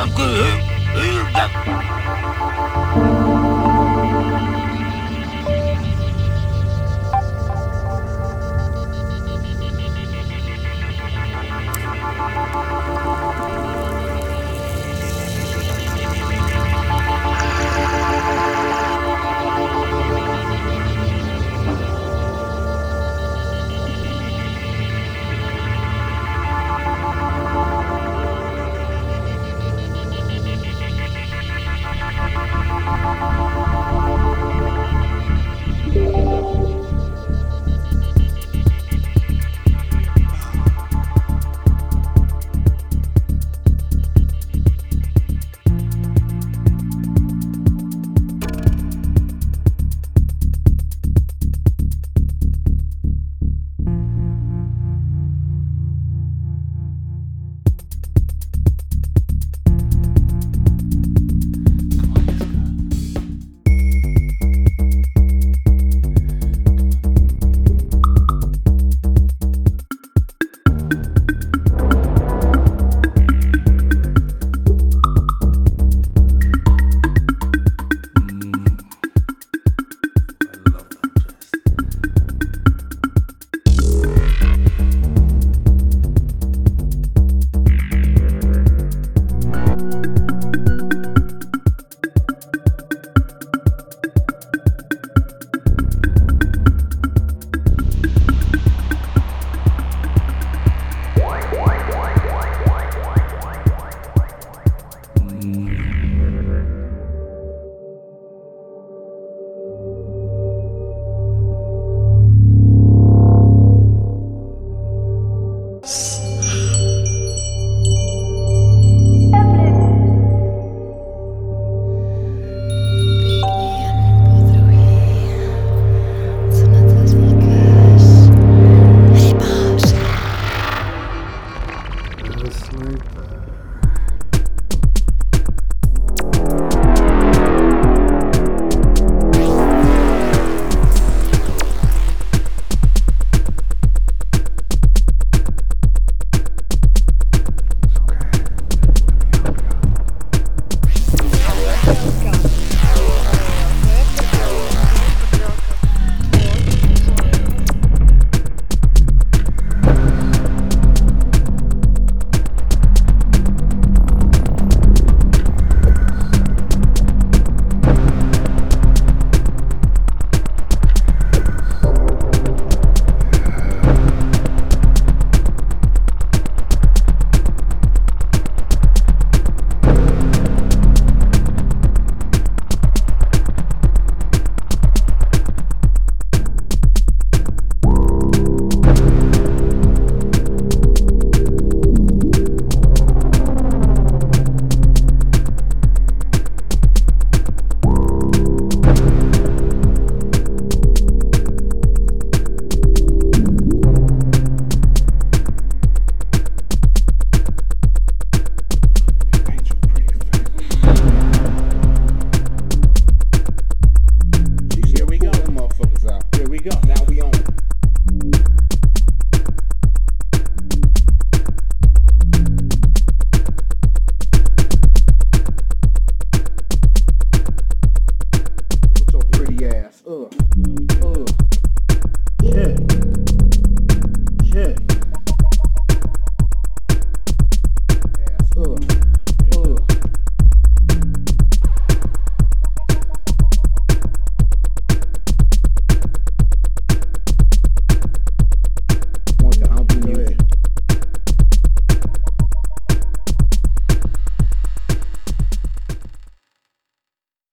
Ugh. Good.